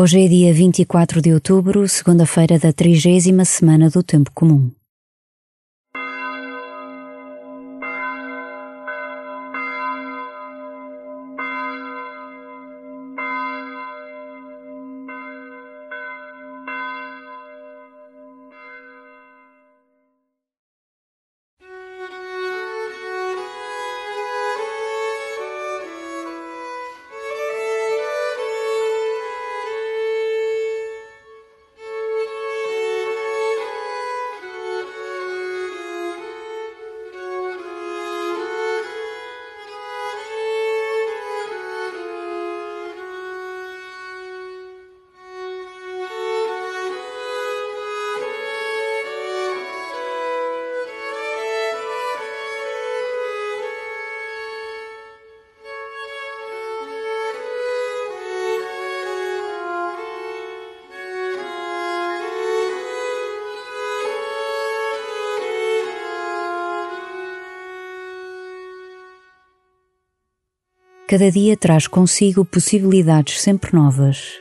Hoje é dia 24 de outubro, segunda-feira da trigésima semana do Tempo Comum. Cada dia traz consigo possibilidades sempre novas.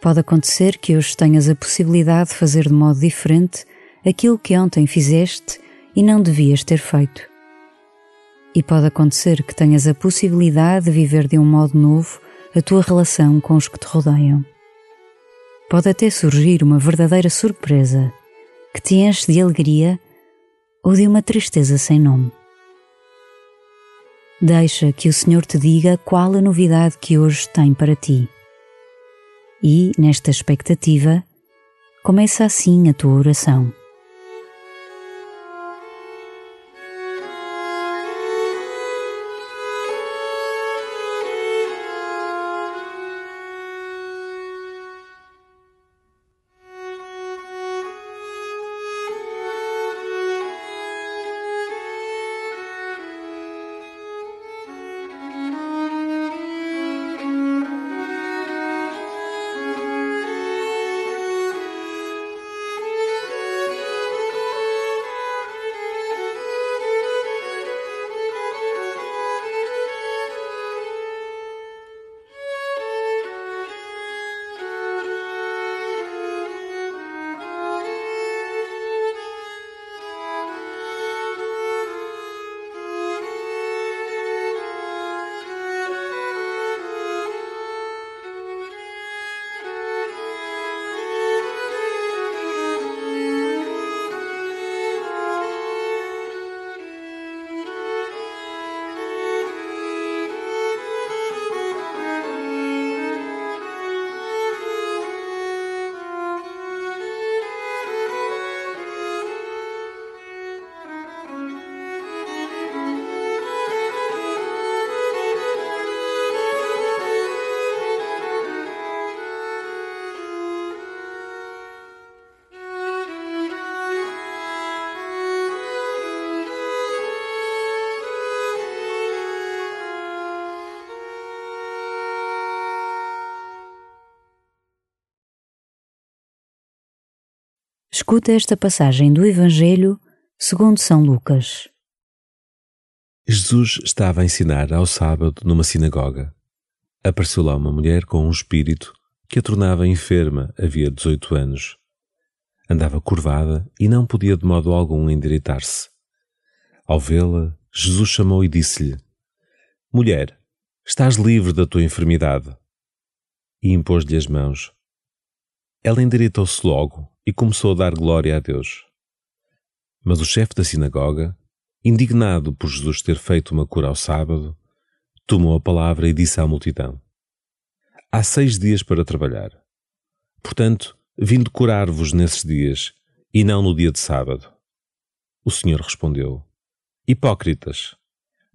Pode acontecer que hoje tenhas a possibilidade de fazer de modo diferente aquilo que ontem fizeste e não devias ter feito. E pode acontecer que tenhas a possibilidade de viver de um modo novo a tua relação com os que te rodeiam. Pode até surgir uma verdadeira surpresa que te enche de alegria ou de uma tristeza sem nome. Deixa que o Senhor te diga qual a novidade que hoje tem para ti. E, nesta expectativa, começa assim a tua oração. Escuta esta passagem do Evangelho segundo São Lucas. Jesus estava a ensinar ao sábado numa sinagoga. Apareceu lá uma mulher com um espírito que a tornava enferma havia 18 anos. Andava curvada e não podia de modo algum endireitar-se. Ao vê-la, Jesus chamou e disse-lhe: Mulher, estás livre da tua enfermidade. E impôs-lhe as mãos. Ela endireitou-se logo e começou a dar glória a Deus. Mas o chefe da sinagoga, indignado por Jesus ter feito uma cura ao sábado, tomou a palavra e disse à multidão: Há seis dias para trabalhar. Portanto, vim de curar-vos nesses dias e não no dia de sábado. O Senhor respondeu: Hipócritas,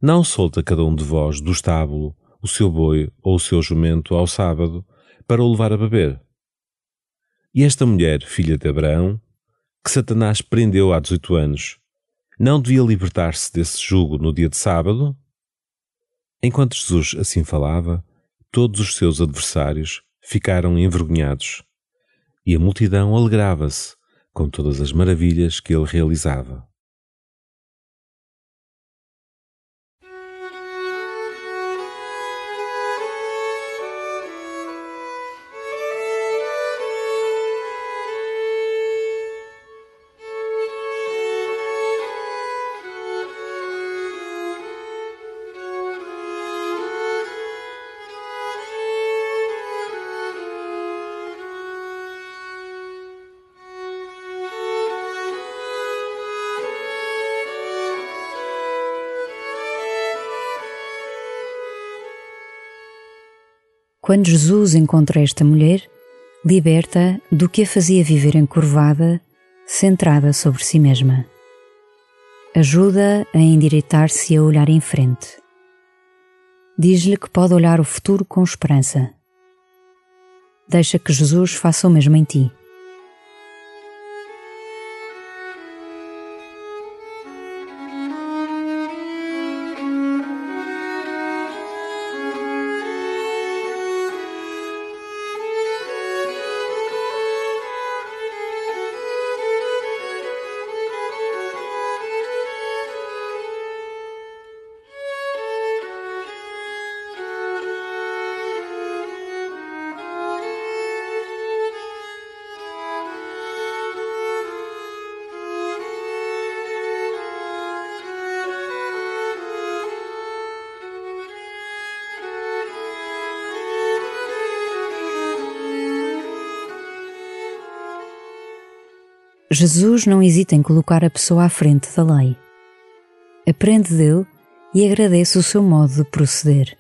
não solta cada um de vós do estábulo o seu boi ou o seu jumento ao sábado para o levar a beber. E esta mulher, filha de Abraão, que Satanás prendeu há 18 anos, não devia libertar-se desse jugo no dia de sábado? Enquanto Jesus assim falava, todos os seus adversários ficaram envergonhados e a multidão alegrava-se com todas as maravilhas que ele realizava. Quando Jesus encontra esta mulher, liberta do que a fazia viver encurvada, centrada sobre si mesma. Ajuda a endireitar-se e a olhar em frente. Diz-lhe que pode olhar o futuro com esperança. Deixa que Jesus faça o mesmo em ti. Jesus não hesita em colocar a pessoa à frente da lei. Aprende dele e agradece o seu modo de proceder.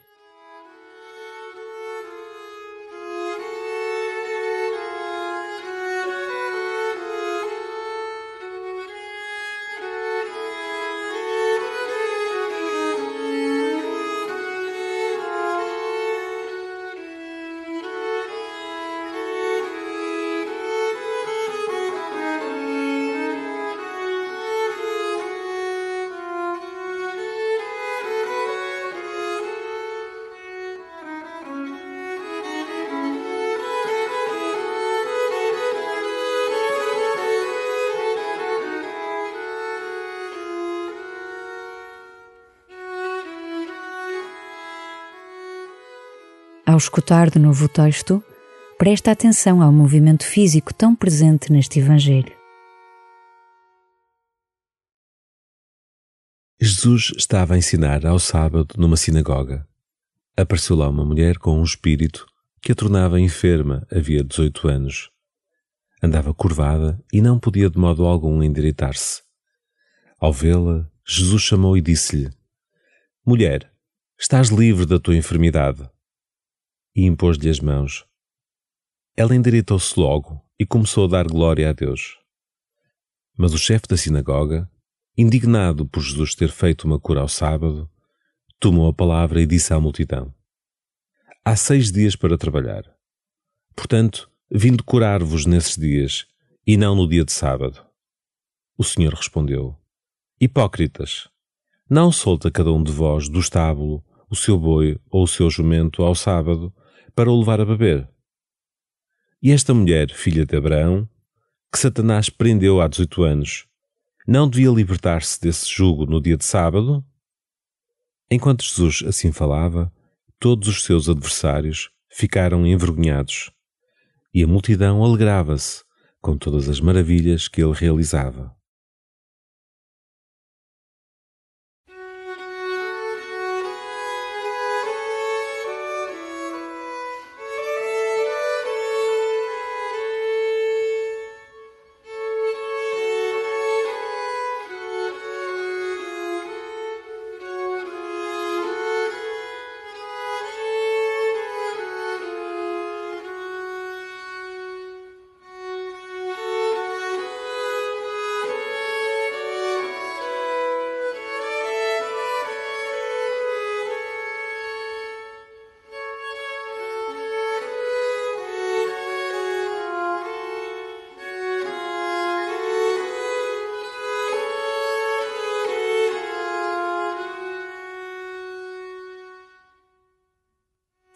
Escutar de novo o texto, presta atenção ao movimento físico tão presente neste Evangelho. Jesus estava a ensinar ao sábado numa sinagoga. Apareceu lá uma mulher com um espírito que a tornava enferma havia 18 anos. Andava curvada e não podia de modo algum endireitar-se. Ao vê-la, Jesus chamou e disse-lhe: Mulher, estás livre da tua enfermidade e impôs-lhe as mãos. Ela endireitou-se logo e começou a dar glória a Deus. Mas o chefe da sinagoga, indignado por Jesus ter feito uma cura ao sábado, tomou a palavra e disse à multidão: Há seis dias para trabalhar. Portanto, vim curar-vos nesses dias e não no dia de sábado. O Senhor respondeu: Hipócritas, não solta cada um de vós do estábulo o seu boi ou o seu jumento ao sábado para o levar a beber. E esta mulher, filha de Abraão, que Satanás prendeu há 18 anos, não devia libertar-se desse jugo no dia de sábado? Enquanto Jesus assim falava, todos os seus adversários ficaram envergonhados e a multidão alegrava-se com todas as maravilhas que ele realizava.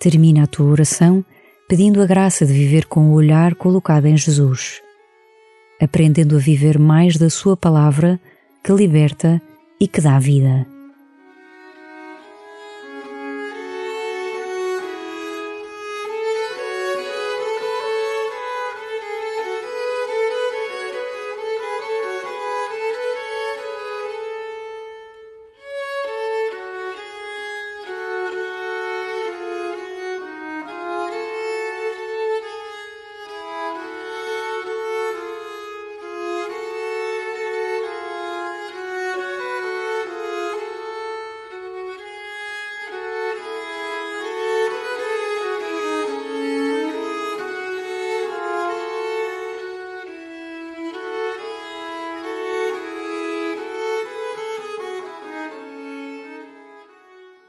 Termina a tua oração pedindo a graça de viver com o olhar colocado em Jesus, aprendendo a viver mais da Sua palavra que liberta e que dá vida.